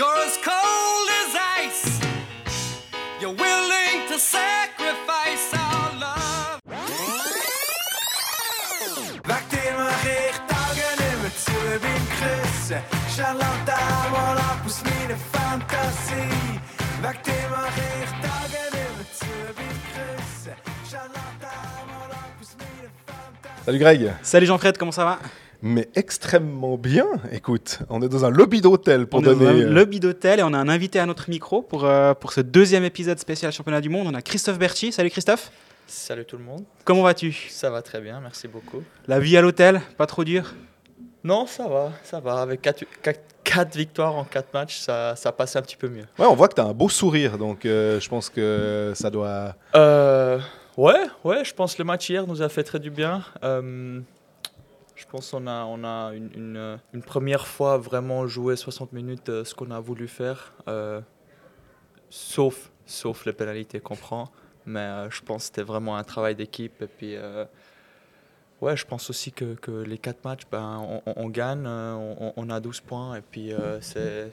You're as cold as ice. You're willing to sacrifice our love. Weg dir mach ich Tage nimmer zu, bin gerissen. Charlatan, mal ab aus meiner Fantasie? Weg dir mach ich Tage nimmer zu, bin gerissen. Charlatan, mal ab aus meiner Fantasie? Salut Greg. Salut Jean-Fred, comment ça va? Mais extrêmement bien. Écoute, on est dans un lobby d'hôtel pour On est dans donner. un euh, lobby d'hôtel et on a un invité à notre micro pour, euh, pour ce deuxième épisode spécial championnat du monde. On a Christophe Berchi. Salut Christophe. Salut tout le monde, Comment vas-tu? Ça va très bien, merci beaucoup. La vie à l'hôtel, pas trop dur? Non, ça va, ça va. Avec 4, victoires en 4 matchs, ça, ça passe un petit peu mieux. Ouais, on voit que tu as un beau sourire, donc euh, je pense que ça doit. Euh, ouais, ouais, je pense que le match hier nous a fait très du bien. Je pense qu'on a, on a une, euh, première fois vraiment joué 60 minutes euh, ce qu'on a voulu faire, euh, sauf, sauf les pénalités qu'on prend. Mais je pense que c'était vraiment un travail d'équipe. Et puis, ouais, je pense aussi que, les 4 matchs, ben, on, gagne, on, on a 12 points. Et puis, c'est.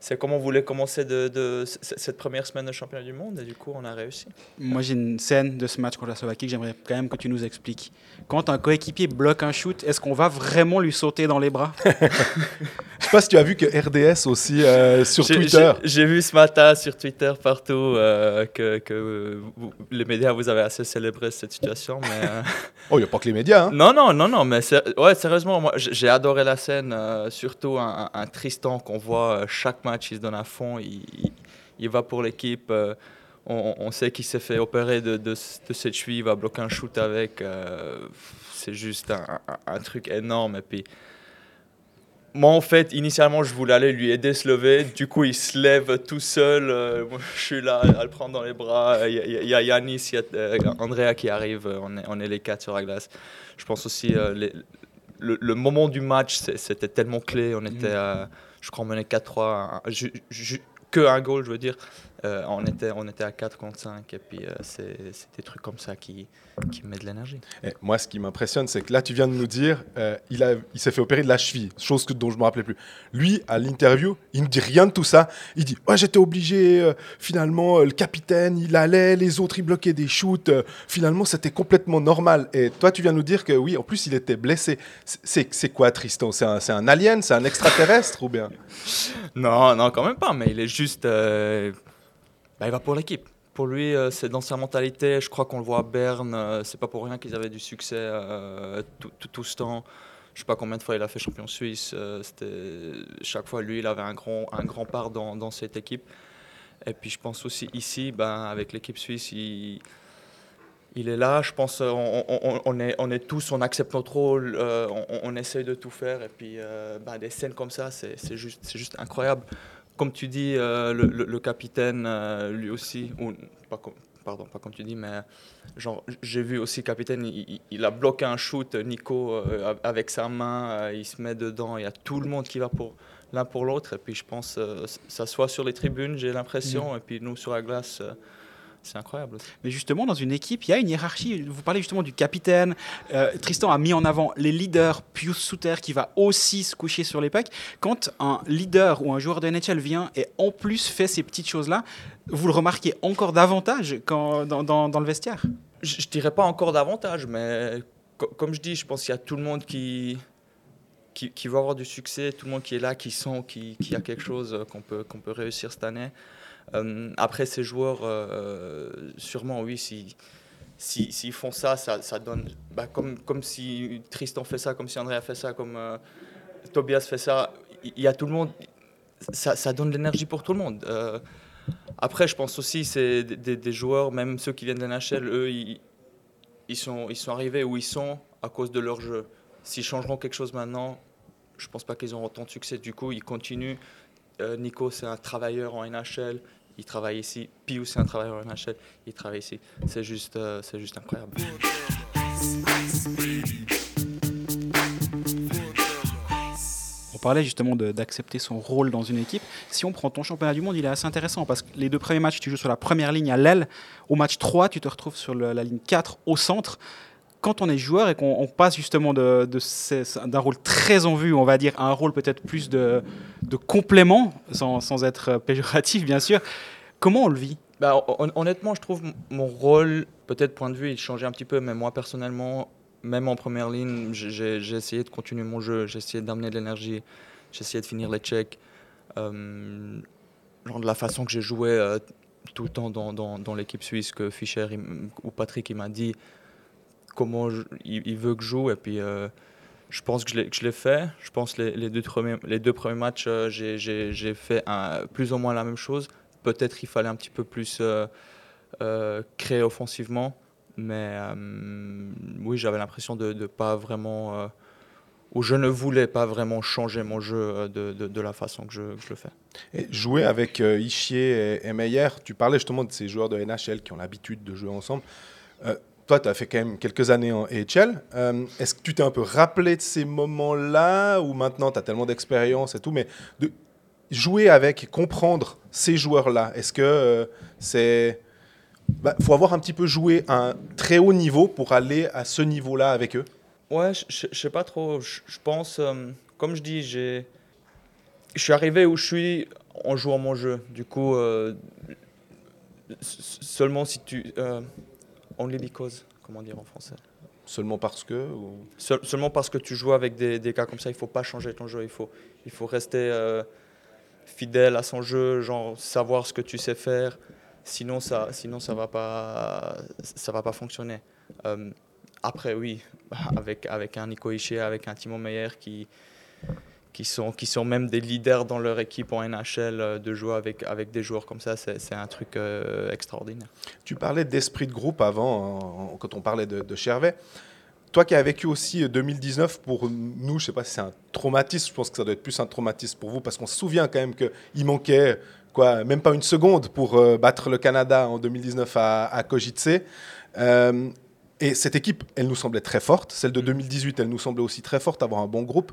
C'est comme on voulait commencer de, de cette première semaine de championnat du monde et du coup on a réussi. Moi j'ai une scène de ce match contre la Slovaquie que j'aimerais quand même que tu nous expliques. Quand un coéquipier bloque un shoot, est-ce qu'on va vraiment lui sauter dans les bras? Je sais pas si tu as vu que RDS aussi euh, sur Twitter. J'ai vu ce matin sur Twitter partout euh, que, que vous- les médias vous avez assez célébré cette situation. Mais, euh, Oh, il n'y a pas que les médias. Hein. non, non, non, non, mais ouais, sérieusement, moi j'ai adoré la scène. euh, surtout un, un- un Tristan qu'on voit chaque match, il se donne à fond, il, il- va pour l'équipe. euh, on, sait qu'il s'est fait opérer de, de, cette cheville, il va bloquer un shoot avec. euh, c'est juste un, un- truc énorme. Et puis, moi, en fait, initialement, je voulais aller lui aider à se lever. Du coup, il se lève tout seul. euh, moi, je suis là à le prendre dans les bras. Il y a, Yanis, il y a Andrea qui arrive. On est, on est les quatre sur la glace. Je pense aussi le, le moment du match, c'était tellement clé. On était, à, je crois, menait 4-3. un- ju- ju- Que un goal, je veux dire. Euh, on, était, on était à 4 contre 5. Et puis, euh, c'est c'est des trucs comme ça qui, qui me mettent de l'énergie. Et moi, ce qui m'impressionne, c'est que là, tu viens de nous dire, euh, il, a, il s'est fait opérer de la cheville, chose que, dont je ne me rappelais plus. Lui, à l'interview, il ne dit rien de tout ça. Il dit Ouais, j'étais obligé, euh, finalement, le capitaine, il allait, les autres, ils bloquaient des shoots. finalement, c'était complètement normal. Et toi, tu viens nous dire que oui, en plus, il était blessé. C'est- C'est c'est quoi, Tristan? C'est un, c'est un alien? C'est un extraterrestre ou bien? Non, non, quand même pas, mais il est juste. Bah, il va pour l'équipe. Pour lui, euh, c'est dans sa mentalité. Je crois qu'on le voit à Berne. euh, c'est pas pour rien qu'ils avaient du succès euh, tout, tout, tout ce temps. Je sais pas combien de fois il a fait champion suisse. euh, chaque fois lui, il avait un grand, un grand part dans, dans cette équipe. Et puis je pense aussi ici, ben, avec l'équipe suisse, il, il est là. Je pense on, on- on est, on est tous, on accepte notre rôle, on, essaye de tout faire. Et puis ben, des scènes comme ça, c'est juste, c'est juste incroyable. Comme tu dis, euh, le, le- le capitaine, euh, lui aussi, ou pas comme, pardon, pas comme tu dis, mais genre, j'ai vu aussi le capitaine, il, a bloqué un shoot, Nico, euh, avec sa main, il se met dedans, il y a tout le monde qui va pour l'un pour l'autre. Et puis je pense, ça soit sur les tribunes, j'ai l'impression, et puis nous sur la glace, c'est incroyable aussi. Mais justement, dans une équipe, il y a une hiérarchie. Vous parlez justement du capitaine. Euh, Tristan a mis en avant les leaders, Pius Souter qui va aussi se coucher sur les pucks. Quand un leader ou un joueur de NHL vient et en plus fait ces petites choses-là, vous le remarquez encore davantage quand, dans, dans- dans le vestiaire? je, je dirais pas encore davantage, mais co- comme je dis, je pense qu'il y a tout le monde qui, qui, qui va avoir du succès, tout le monde qui est là, qui sent qu'il qu'il y a quelque chose euh, qu'on peut, qu'on peut réussir cette année. Euh, après, ces joueurs, euh, sûrement, oui, si, si, s'ils font ça, ça, donne. bah, comme, comme si Tristan fait ça, comme si André fait ça, comme euh, Tobias fait ça, il y a tout le monde. Ça, donne de l'énergie pour tout le monde. Euh, après, je pense aussi c'est des, joueurs, même ceux qui viennent de NHL, eux, ils, ils, sont, ils sont arrivés où ils sont à cause de leur jeu. S'ils changeront quelque chose maintenant, je pense pas qu'ils auront tant de succès. Du coup, ils continuent. Euh, Nico, c'est un travailleur en NHL. Il travaille ici. Pius, c'est un travailleur en NHL. Il travaille ici. C'est juste, euh, c'est juste incroyable. On parlait justement d'accepter son rôle dans une équipe. Si on prend ton championnat du monde, il est assez intéressant parce que les deux premiers matchs, tu joues sur la première ligne à l'aile. Au match 3, tu te retrouves sur la ligne 4 au centre. Quand on est joueur et qu'on on passe justement d'un rôle très en vue, on va dire, à un rôle peut-être plus de, complément, sans, être péjoratif bien sûr, comment on le vit? Bah, hon- honnêtement, je trouve mon rôle, peut-être point de vue, il changeait un petit peu, mais moi personnellement, même en première ligne, j'ai- essayé de continuer mon jeu, j'ai essayé d'amener de l'énergie, j'ai essayé de finir les checks. Euh, genre de la façon que j'ai joué euh, tout le temps dans, l'équipe suisse, que Fischer ou Patrick il m'a dit comment il, veut que je joue, et puis euh, je pense que je l'ai- fait. Je pense que les, deux, premiers, matchs, euh, j'ai- fait plus ou moins la même chose peut-être il fallait un petit peu plus euh, créer offensivement. Mais oui, j'avais l'impression de ne pas vraiment. ou je ne voulais pas vraiment changer mon jeu de, la façon que je, le fais. Jouer avec euh, et, Meyer, tu parlais justement de ces joueurs de NHL qui ont l'habitude de jouer ensemble. Toi, tu as fait quand même quelques années en EHL. Euh, Est-ce que tu t'es un peu rappelé de ces moments-là ou maintenant tu as tellement d'expérience et tout, mais de jouer avec, comprendre ces joueurs-là, est-ce que euh, c'est. Bah, faut avoir un petit peu joué à un très haut niveau pour aller à ce niveau-là avec eux? Ouais, je- je sais pas trop. Je pense, euh, comme je dis, je suis arrivé où je suis en jouant mon jeu. Du coup, seulement si tu, only because, comment dire en français. Seulement parce que ou- Seul- seulement parce que tu joues avec des, des gars comme ça, il faut pas changer ton jeu. Il faut, il faut rester euh, fidèle à son jeu, genre savoir ce que tu sais faire. Sinon, ça, sinon ça va pas, ça va pas fonctionner. Euh, après, oui, avec avec un Nico Ishii, avec un Timo Meyer qui qui sont, qui sont même des leaders dans leur équipe en NHL, euh, de jouer avec, avec des joueurs comme ça, c'est un truc euh, extraordinaire. Tu parlais d'esprit de groupe avant, en- quand on parlait de, de Chervet. Toi qui as vécu aussi euh, 2019, pour nous, je sais pas si c'est un traumatisme, je pense que ça doit être plus un traumatisme pour vous, parce qu'on se souvient quand même qu'il manquait quoi, même pas une seconde pour euh, battre le Canada en 2019 à, à Kojice. Euh, et cette équipe, elle nous semblait très forte. Celle de 2018, elle nous semblait aussi très forte, avoir un bon groupe.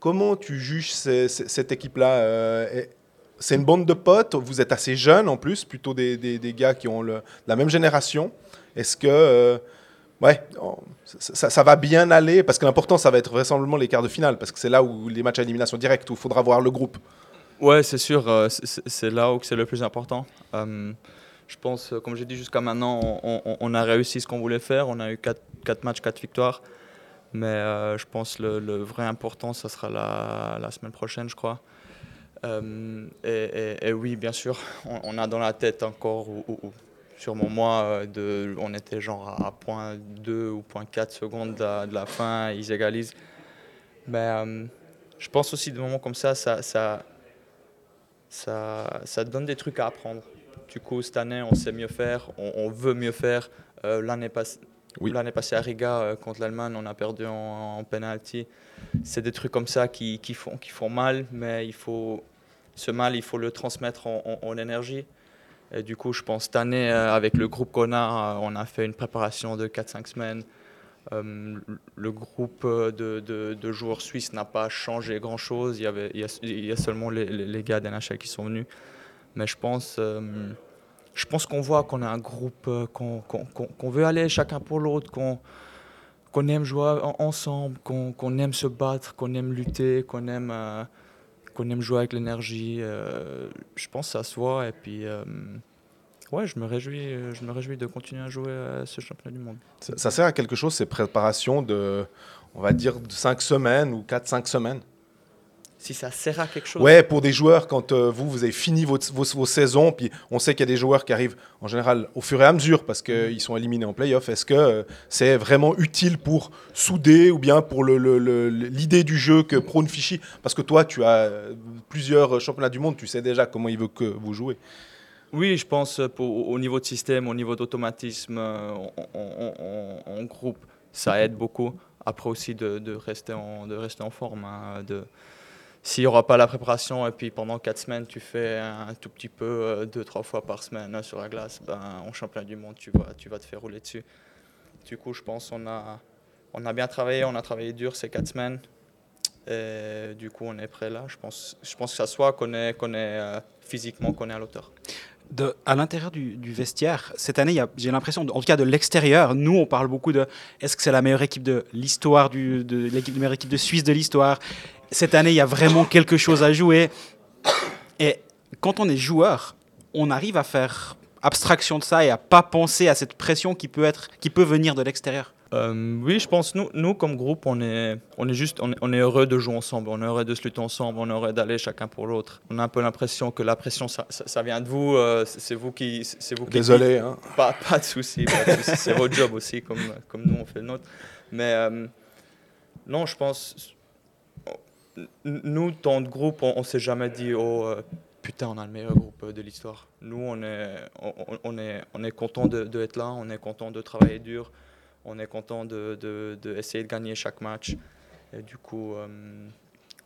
Comment tu juges cette équipe-là euh, C'est une bande de potes, vous êtes assez jeunes en plus, plutôt des, gars qui ont la même génération. Est-ce que euh, ouais, ça, va bien aller? Parce que l'important, ça va être vraisemblablement les quarts de finale, parce que c'est là où les matchs à élimination directe, où il faudra voir le groupe. Ouais, c'est sûr, euh, c'est- là où c'est le plus important. Je pense, comme j'ai dit jusqu'à maintenant, on, a réussi ce qu'on voulait faire. On a eu 4, matchs, 4 victoires. Mais euh, je pense le, le vrai important, ça sera la, semaine prochaine, je crois. Euh, et, oui, bien sûr, on, a dans la tête encore, ou, ou- ou sûrement moi, euh, on était genre à, à point 2 ou point 4 secondes de la, fin, ils égalisent. Mais je pense aussi des moments comme ça, ça, donne des trucs à apprendre. Du coup, cette année, on sait mieux faire, on, on veut mieux faire. L'année pass- Oui. l'année passée à Riga, euh, contre l'Allemagne, on a perdu en, en penalty. C'est des trucs comme ça qui, qui, font, qui font mal, mais il faut, ce mal, il faut le transmettre en, énergie. Et du coup, je pense cette année, euh, avec le groupe qu'on a, euh, on a fait une préparation de 4-5 semaines. Le groupe de, de- joueurs suisses n'a pas changé grand-chose. Il, y il, a, seulement les, les, les gars d'NHL qui sont venus. Mais je pense, je pense qu'on voit qu'on a un groupe, euh, qu'on veut aller chacun pour l'autre, qu'on aime jouer en- ensemble, qu'on aime se battre, qu'on aime lutter, qu'on aime, euh, aime jouer avec l'énergie. euh, je pense que ça se voit. Et puis, euh, ouais, je me, réjouis, je me réjouis de continuer à jouer à ce championnat du monde. Ça, sert à quelque chose, ces préparations de, on va dire, de 5 semaines ou 4-5 semaines? Si ça sert à quelque chose. Ouais, pour des joueurs, quand euh, vous, vous avez fini vos, vos, vos saisons, puis on sait qu'il y a des joueurs qui arrivent en général au fur et à mesure parce qu'ils sont éliminés en playoff, est-ce que euh, c'est vraiment utile pour souder ou bien pour l'idée le, le, l'idée du jeu que prône Fichy? Parce que toi, tu as euh, plusieurs championnats du monde, tu sais déjà comment il veut que vous jouez. Oui, je pense pour, au niveau de système, au niveau d'automatisme, en, groupe, ça aide beaucoup. Après aussi de, de rester, en, de rester en forme. hein, de, s'il n'y aura pas la préparation et puis pendant quatre semaines tu fais un tout petit peu, euh, deux, trois fois par semaine euh, sur la glace, ben, en championnat du monde, tu vas, tu vas te faire rouler dessus. Du coup, je pense qu'on a, on a bien travaillé, on a travaillé dur ces quatre semaines. Et du coup, on est prêt là. Je pense, je pense que ça soit qu'on est, est euh, physiquement qu'on est à l'auteur. à l'intérieur du, vestiaire, cette année, j'ai l'impression, en tout cas de l'extérieur, nous, on parle beaucoup de est-ce que c'est la meilleure équipe de l'histoire, de l'équipe, meilleure équipe de Suisse de l'histoire? Cette année, il y a vraiment quelque chose à jouer. Et quand on est joueur, on arrive à faire abstraction de ça et à pas penser à cette pression qui peut, être, qui peut venir de l'extérieur. Euh, oui, je pense, nous, nous comme groupe, on est, on est juste, on est, on est heureux de jouer ensemble, on est heureux de se lutter ensemble, on est heureux d'aller chacun pour l'autre. On a un peu l'impression que la pression, ça, ça- ça vient de vous, euh, c'est vous qui, c'est vous qui. Désolé. Hein. Pas, pas de souci, c'est votre job aussi, comme, comme nous on fait le nôtre. Mais euh, non, je pense, nous, dans le groupe, on, on s'est jamais dit, oh euh, putain, on a le meilleur groupe euh, de l'histoire. Nous, on est, on, est, on est content de, de être là, on est content de travailler dur, on est content de, de, de essayer de gagner chaque match. Et du coup, euh,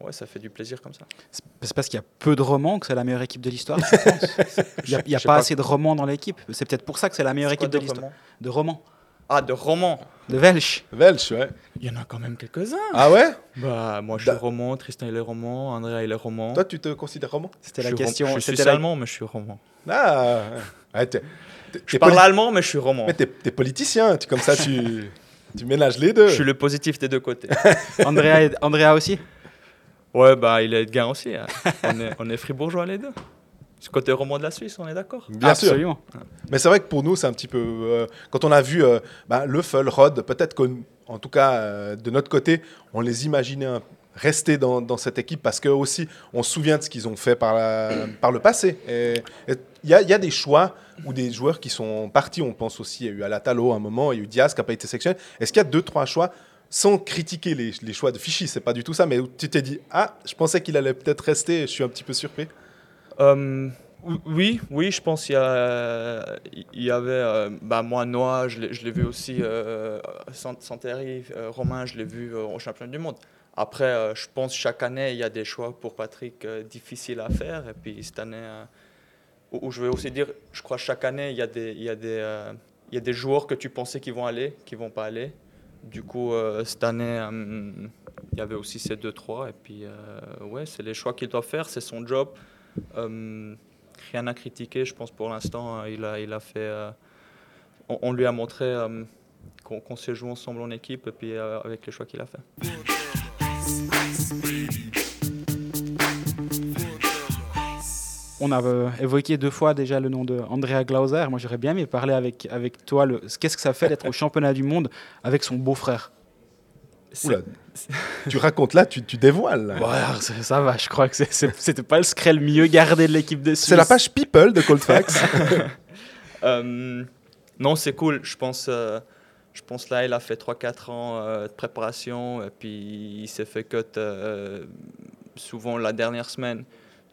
ouais, ça fait du plaisir comme ça. C'est parce qu'il y a peu de romans que c'est la meilleure équipe de l'histoire. Il n'y a, y a pas pas. assez de romans dans l'équipe. C'est peut-être pour ça que c'est la meilleure équipe de l'histoire. De romans. Ah, de romans De Welsh. Welsh, ouais. Il y en a quand même quelques-uns. Ah ouais? Bah, moi je Da- suis roman, Tristan il est roman, Andrea il est roman. Toi, tu te considères roman? C'était je la rom- question. Je suis la- allemand, mais je suis roman. Ah ouais, Je parle poli- allemand, mais je suis roman. Mais t'es politicien, tu, comme ça tu, tu ménages les deux. Je suis le positif des deux côtés. Andrea, Andrea aussi? Ouais, bah il est Edgar aussi. hein. On, est, on est fribourgeois les deux. Côté roman de la Suisse, on est d'accord Bien sûr. Absolument. Mais c'est vrai que pour nous, c'est un petit peu. euh, quand on a vu euh, bah, Le Full, Rod, peut-être qu'en tout cas, euh, de notre côté, on les imaginait un- rester dans, dans cette équipe parce que aussi, on se souvient de ce qu'ils ont fait par, la- par le passé. Il y, a, il y a des choix ou des joueurs qui sont partis. On pense aussi, il y a eu Alatalo à un moment, il y a eu Diaz qui n'a pas été sélectionné. Est-ce qu'il y a deux, trois choix sans critiquer les, les choix de Fichy, c'est pas du tout ça, mais où tu t'es dit, ah, je pensais qu'il allait peut-être rester, et je suis un petit peu surpris. Euh, oui, oui, je pense qu'il y, y avait. euh, bah, moi, Noah, je l'ai vu aussi. Euh, Sant- Santeri, Romain, je l'ai vu au championnat du monde. Après, je pense chaque année, il y a des choix pour Patrick difficiles à faire. Et puis cette année, où, je vais aussi dire, je crois chaque année, il y a des, joueurs que tu pensais qu'ils vont aller, qui vont pas aller. Du coup, cette année, il y avait aussi ces deux, trois. Et puis, euh, ouais, c'est les choix qu'il doit faire, c'est son job. Euh, rien à critiquer, je pense pour l'instant. euh, Il a, il a fait. euh, on, lui a montré euh, qu'on qu'on s'est joué ensemble en équipe puis avec les choix qu'il a fait. On a évoqué deux fois déjà le nom de Andrea Glauser. Moi, j'aurais bien aimé parler avec, avec toi. Qu'est-ce que ça fait d'être au championnat du monde avec son beau-frère? Oula, tu racontes là, tu, tu dévoiles. là. Ouais, alors, ça, ça va, je crois que c'était pas le secret le mieux gardé de l'équipe de Suisse. C'est la page People de Coldfax. Euh, non, c'est cool. Je pense, euh, je pense là, il a fait 3-4 ans euh, de préparation et puis il s'est fait cut euh, souvent la dernière semaine.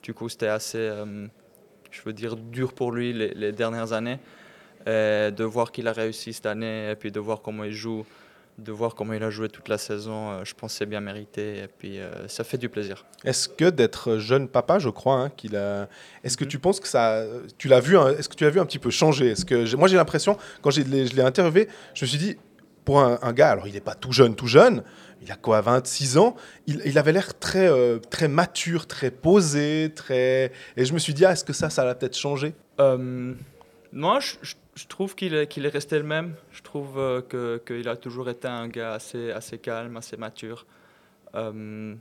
Du coup, c'était assez, je veux dire, dur pour lui les, les dernières années. Et de voir qu'il a réussi cette année et puis de voir comment il joue, de voir comment il a joué toute la saison, euh, je pense que c'est bien mérité et puis euh, ça fait du plaisir. Est-ce que d'être jeune papa, je crois, hein, qu'il a. Est-ce que Mhm. tu penses que ça, tu l'as vu, hein, est-ce que tu l'as vu un petit peu changer? Est-ce que j'ai- moi j'ai l'impression quand j'ai- je l'ai interviewé, je me suis dit pour un, un gars, alors il n'est pas tout jeune, tout jeune, il a quoi, 26 ans, il, il avait l'air très, euh, très mature, très posé, très. Et je me suis dit, ah, est-ce que ça, ça l'a peut-être changé? Euh, moi, je, je- je trouve qu'il est, qu'il est resté le même. Je trouve euh, que- qu'il a toujours été un gars assez, assez calme, assez mature. Euh,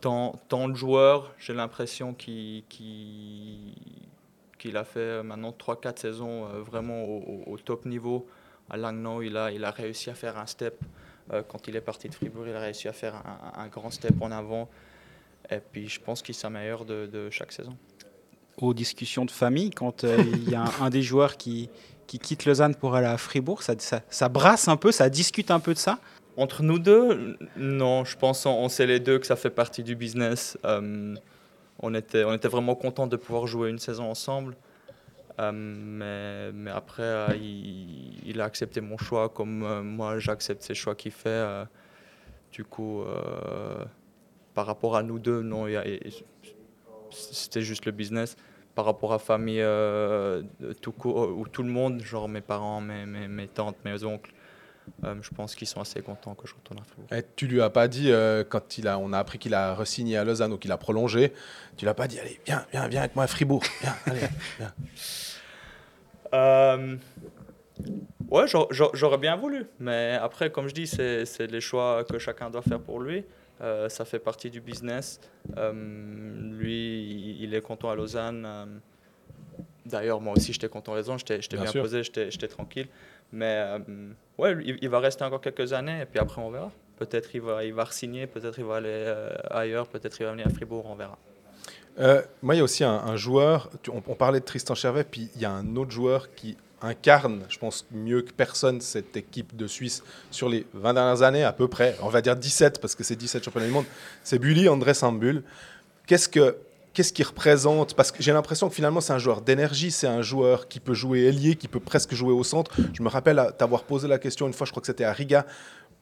tant, tant de joueurs, j'ai l'impression qu'il a fait euh, maintenant 3-4 saisons vraiment au, top niveau. À Langnau, il a, il a réussi à faire un step. Quand il est parti de Fribourg, il a réussi à faire un, un grand step en avant. Et puis, je pense qu'il s'améliore de, de chaque saison. Aux discussions de famille, quand euh, il y a un, des joueurs qui, qui quitte Lausanne pour aller à Fribourg, ça, ça, ça brasse un peu, ça discute un peu de ça. Entre nous deux, non, je pense on, on sait les deux que ça fait partie du business. Euh, on, était, on était vraiment contents de pouvoir jouer une saison ensemble. Euh, mais, mais après, il, a accepté mon choix comme moi j'accepte ses choix qu'il fait. du coup, par rapport à nous deux, non, c'était juste le business. Par rapport à famille, euh, tout, court, ou tout le monde, genre mes parents, mes, mes, mes tantes, mes oncles, euh, je pense qu'ils sont assez contents que je retourne à Fribourg. Et tu lui as pas dit, euh, quand il a, on a appris qu'il a re-signé à Lausanne ou qu'il a prolongé, tu l'as pas dit, allez, viens, viens, viens avec moi à Fribourg. Viens, allez, viens. Euh, ouais, j'a- j'a- j'aurais bien voulu. Mais après, comme je dis, c'est les choix que chacun doit faire pour lui. Euh, ça fait partie du business. Euh, lui, il- est content à Lausanne. Euh, D'ailleurs, moi aussi, j'étais content à Lausanne. J'étais Bien posé, j'étais tranquille. Mais ouais, il, il va rester encore quelques années et puis après, on verra. Peut-être il va, il va re-signer, peut-être il va aller ailleurs, peut-être il va venir à Fribourg, on verra. Euh, moi, il y a aussi un, un joueur, tu- on, on parlait de Tristan Chervet, puis il y a un autre joueur qui incarne, je pense, mieux que personne cette équipe de Suisse sur les 20 dernières années, à peu près, on va dire 17, parce que c'est 17 championnats du monde, c'est Bully André Sambul. Qu'est-ce que Qu'est-ce qu'il représente? Parce que j'ai l'impression que finalement c'est un joueur d'énergie, c'est un joueur qui peut jouer ailier, qui peut presque jouer au centre. Je me rappelle t'avoir posé la question une fois, je crois que c'était à Riga,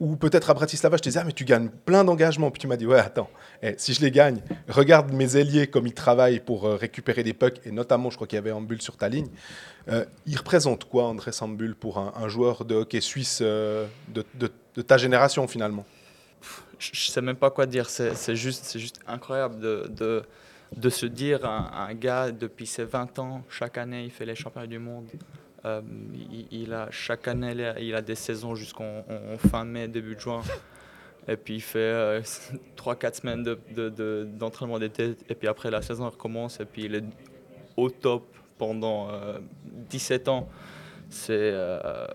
ou peut-être à Bratislava, je te disais, ah, mais tu gagnes plein d'engagements. Puis tu m'as dit, ouais, attends, eh, si je les gagne, regarde mes ailiers comme ils travaillent pour euh, récupérer des pucks, et notamment, je crois qu'il y avait Ambul sur ta ligne. Euh, il représente quoi, André Sambul, pour un, joueur de hockey suisse euh, de, ta génération, finalement? Je je sais même pas quoi dire. C'est juste, incroyable de, se dire un gars depuis ses 20 ans, chaque année il fait les championnats du monde. Euh, il, a chaque année il a, des saisons jusqu'en en- en fin mai, début juin. Et puis il fait 3-4 semaines de- de- de- d'entraînement d'été. Et puis après la saison recommence. Et puis il est au top pendant euh, 17 ans. C'est euh,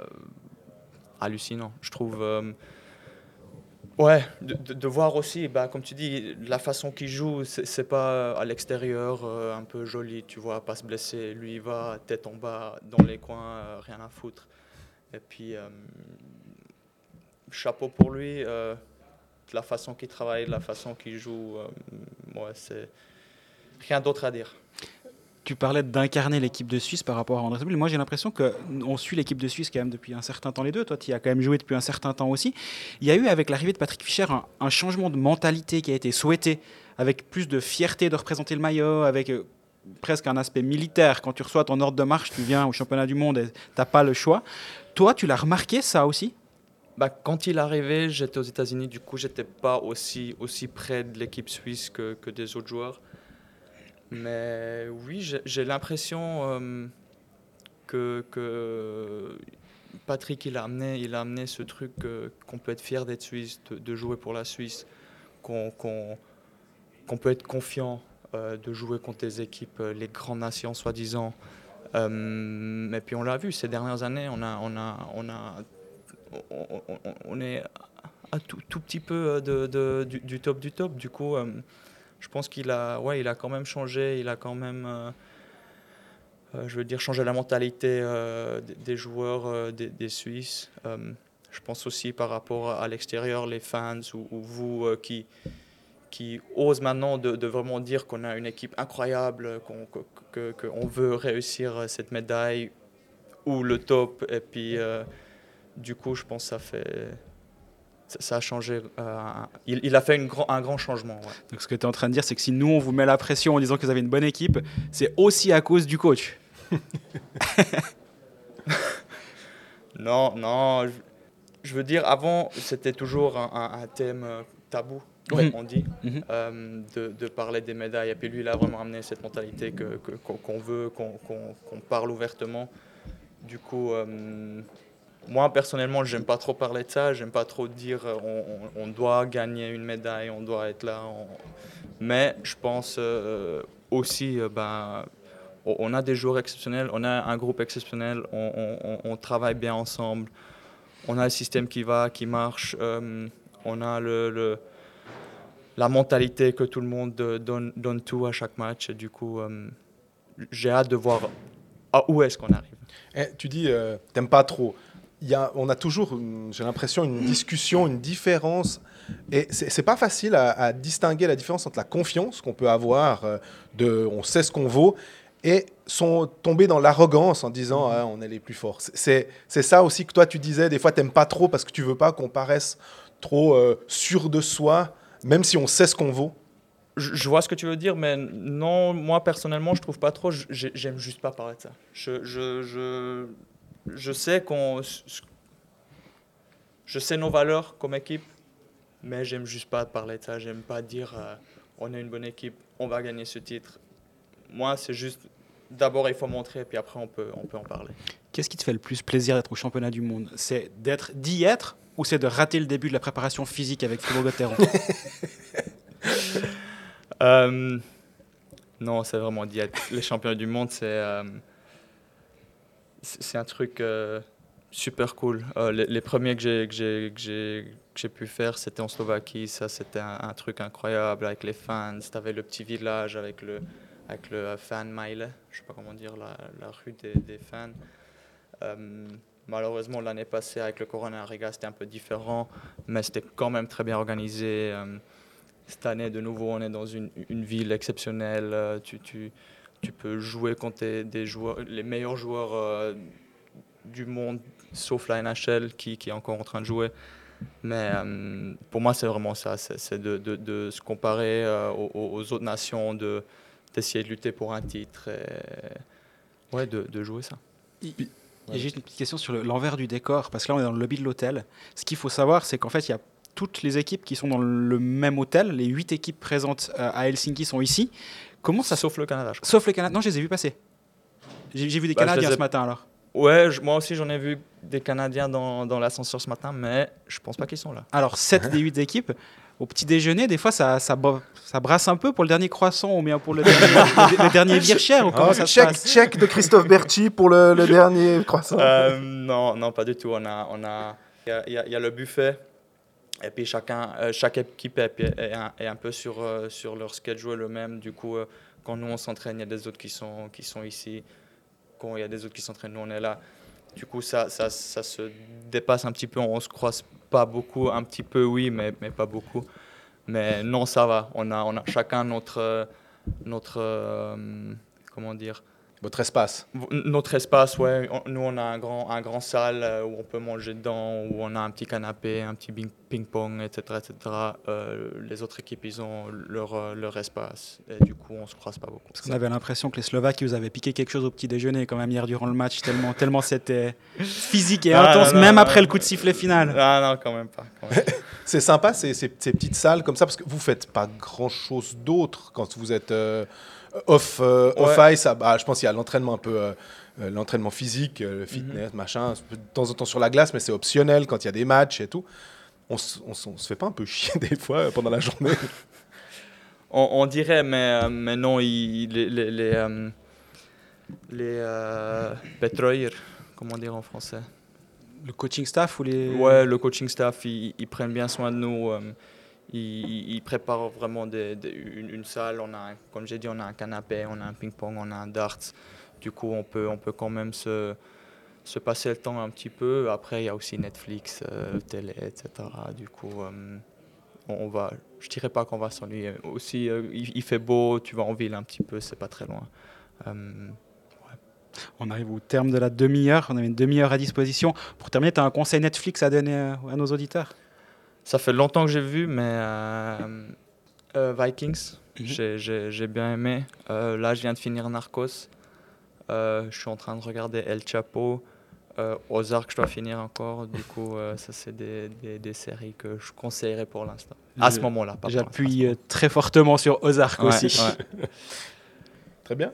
hallucinant. Je trouve. Euh, Ouais, de, de- voir aussi, bah, comme tu dis, la façon qu'il joue, c'est pas à l'extérieur euh, un peu joli, tu vois, pas se blesser. Lui, il va tête en bas, dans les coins, euh, rien à foutre. Et puis, euh, chapeau pour lui, euh, la façon qu'il travaille, la façon qu'il joue, euh, ouais, c'est rien d'autre à dire. Tu parlais d'incarner l'équipe de Suisse par rapport à André Sambul. Moi, j'ai l'impression qu'on suit l'équipe de Suisse quand même depuis un certain temps les deux. Toi, tu y as quand même joué depuis un certain temps aussi. Il y a eu, avec l'arrivée de Patrick Fischer, un, changement de mentalité qui a été souhaité, avec plus de fierté de représenter le maillot, avec euh, presque un aspect militaire. Quand tu reçois ton ordre de marche, tu viens au championnat du monde et tu n'as pas le choix. Toi, tu l'as remarqué, ça aussi? Bah, quand il est arrivé, j'étais aux États-Unis, du coup, j'étais pas aussi, aussi près de l'équipe suisse que, que des autres joueurs. Mais oui, j'ai- l'impression euh, que, Patrick, il a amené, il a amené ce truc euh, qu'on peut être fier d'être suisse, de, jouer pour la Suisse, qu'on peut être confiant euh, de jouer contre des équipes, les grandes nations, soi-disant. Euh, et puis on l'a vu ces dernières années, on a, on a, on a on, est un tout, tout petit peu du, top du top. Du coup, je pense qu'il a, ouais, il a quand même changé, il a quand même, euh, euh, je veux dire, changé la mentalité euh, des, joueurs des, Suisses. Je pense aussi par rapport à l'extérieur, les fans ou, ou vous qui, qui osent maintenant de, vraiment dire qu'on a une équipe incroyable, qu'on veut réussir cette médaille ou le top. Et puis, du coup, je pense que ça fait. Ça, a changé. euh, il, il a fait une un grand changement. ouais. Donc, ce que tu es en train de dire, c'est que si nous, on vous met la pression en disant que vous avez une bonne équipe, c'est aussi à cause du coach. Non, non. Je, je veux dire, avant, c'était toujours un, un- un thème euh, tabou, Oui. on dit, Mhm. euh, de, de parler des médailles. Et puis lui, il a vraiment amené cette mentalité que- que- qu'on qu'on veut, qu'on qu'on- qu'on parle ouvertement. Du coup, euh, moi, personnellement, j'aime pas trop parler de ça. J'aime pas trop dire euh, on, doit gagner une médaille, on doit être là. Mais je pense euh, aussi, euh, ben, on- a des joueurs exceptionnels, on a un groupe exceptionnel, on, travaille bien ensemble, on a un système qui va, qui marche, euh, on a la mentalité que tout le monde donne, tout à chaque match. Du coup, j'ai hâte de voir à où est-ce qu'on arrive. Eh, tu dis, t'aimes pas trop. On a toujours, j'ai l'impression, une discussion, une différence. Et c'est pas facile à, distinguer la différence entre la confiance qu'on peut avoir, euh, de on sait ce qu'on vaut, et sont tomber dans l'arrogance en disant Ah, on est les plus forts. C'est- ça aussi que toi tu disais, des fois t'aimes pas trop parce que tu veux pas qu'on paraisse trop euh, sûr de soi, même si on sait ce qu'on vaut. Je, vois ce que tu veux dire, mais non, moi personnellement, je trouve pas trop. J'aime juste pas parler de ça. Je, je sais qu'on. je sais nos valeurs comme équipe, mais j'aime juste pas parler de ça. J'aime pas dire euh, on est une bonne équipe, on va gagner ce titre. Moi, c'est juste d'abord il faut montrer, puis après on peut, on peut en parler. Qu'est-ce qui te fait le plus plaisir d'être au championnat du monde? C'est d'être d'y être ou c'est de rater le début de la préparation physique avec Fribourg-Gotteron Euh, non, c'est vraiment dit. Les championnats du monde, c'est euh, c'est un truc euh, super cool. Euh, les, premiers que j'ai pu faire, c'était en Slovaquie. Ça, c'était un, truc incroyable avec les fans. T'avais le petit village avec le avec le euh, fan mile. Je sais pas comment dire la, la rue des, fans. Malheureusement, l'année passée avec le Corona Riga, c'était un peu différent, mais c'était quand même très bien organisé. Cette année, de nouveau, on est dans une, une ville exceptionnelle. Tu, tu peux jouer contre des- des joueurs, les meilleurs joueurs euh, du monde, sauf la NHL qui, qui est encore en train de jouer. Mais euh, pour moi, c'est vraiment ça. C'est de, de- de se comparer euh, aux, autres nations, de- d'essayer de, lutter pour un titre et ouais, de, de jouer ça. J'ai juste une petite question sur le- l'envers du décor, parce que là on est dans le lobby de l'hôtel. Ce qu'il faut savoir, c'est qu'en fait, il y a toutes les équipes qui sont dans le même hôtel. Les huit équipes présentes euh, à Helsinki sont ici. Comment ça. Sauf le Canada, je crois. Sauf les Canadiens. Non, je les ai vus passer. J'ai vu des Bah, Canadiens ai- ce matin alors. Ouais, je- moi aussi j'en ai vu des Canadiens dans, dans l'ascenseur ce matin, mais je pense pas qu'ils sont là. Alors, 7 des 8 équipes. Au petit déjeuner, des fois, ça, ça, bra- ça brasse un peu pour le dernier croissant ou bien pour le dernier, le, le dernier Vircher ou comment Ah, ça se check, passe check de Christophe Berchi pour le, le dernier croissant. Euh, non, non, pas du tout. On a, on a, il y a, il y a- il y a le buffet. Et puis chacun, euh, chaque équipe est, un, peu sur, euh, sur leur schedule le même. Du coup, euh, quand nous on s'entraîne, il y a des autres qui sont, qui sont ici. Quand il y a des autres qui s'entraînent, nous on est là. Du coup, ça, ça, ça se dépasse un petit peu. On se croise pas beaucoup, un petit peu oui, mais, mais pas beaucoup. Mais non, ça va. On a, on a chacun notre, notre, comment dire, Votre espace. notre espace, ouais. Nous, on a un grand, un grand salle euh, où on peut manger dedans, où on a un petit canapé, un petit ping-pong, etc. etc. Euh, les autres équipes, ils ont leur, euh, leur espace. Et du coup, on se croise pas beaucoup. Parce qu'on avait l'impression que les Slovaques ils vous avaient piqué quelque chose au petit déjeuner quand même hier durant le match, tellement, tellement c'était physique et Ah, intense, non, non, même non. après le coup de sifflet final. Ah non, quand même pas. quand même. C'est sympa ces, ces- ces petites salles comme ça parce que vous faites pas grand chose d'autre quand vous êtes euh, off, euh, off ice. ah, bah, je pense qu'il y a l'entraînement un peu. euh, euh, l'entraînement physique, euh, le fitness, machin, de temps en temps sur la glace, mais c'est optionnel quand il y a des matchs et tout. On, s- on, s- on se fait pas un peu chier des fois euh, pendant la journée on, on dirait, mais, euh, mais non, les, les, les, euh, euh, comment dire en français? Le coaching staff ou les. Ouais, le coaching staff, ils, ils prennent bien soin de nous. Ils, ils préparent vraiment une, salle. On a, comme j'ai dit, on a un canapé, on a un ping-pong, on a un darts. Du coup, on peut, on peut quand même se, se passer le temps un petit peu. Après, il y a aussi Netflix, euh, télé, etc. Du coup, euh, on, va, je dirais pas qu'on va s'ennuyer. Aussi, euh, il, fait beau, tu vas en ville un petit peu, c'est pas très loin. Euh, On arrive au terme de la demi-heure, on avait une demi-heure à disposition. Pour terminer, tu as un conseil Netflix à donner à nos auditeurs? Ça fait longtemps que j'ai vu, mais euh, euh, Vikings, Mhm. j'ai- bien aimé. Euh, là, je viens de finir Narcos. Je suis en train de regarder El Chapo. Ozark, je dois finir encore. Du coup, ça, c'est des, des- des séries que je conseillerais pour l'instant. À ce moment-là, J'appuie très fortement sur Ozark aussi. ouais. Très bien.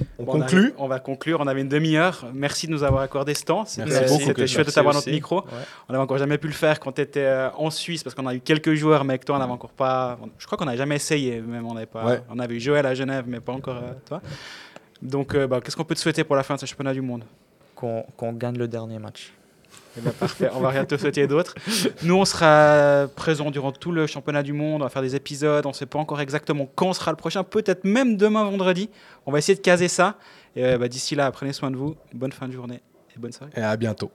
Euh, on Bon, conclut. on va conclure. On avait une demi-heure. Merci de nous avoir accordé ce temps. C'était chouette de t'avoir notre micro. Ouais. On n'avait encore jamais pu le faire quand tu étais en Suisse parce qu'on a eu quelques joueurs, mais avec toi, on n'avait encore pas. Je crois qu'on n'avait jamais essayé. Même on n'avait pas. Ouais. On avait eu Joël à Genève, mais pas encore euh, toi. Donc, euh, bah, qu'est-ce qu'on peut te souhaiter pour la fin de ce championnat du monde? Qu'on qu'on gagne le dernier match. Eh parfait, on va rien te souhaiter d'autre. Nous, on sera présents durant tout le championnat du monde. On va faire des épisodes. On ne sait pas encore exactement quand sera le prochain. Peut-être même demain, vendredi. On va essayer de caser ça. Et euh, bah, d'ici là, prenez soin de vous. Bonne fin de journée et bonne soirée. Et à bientôt.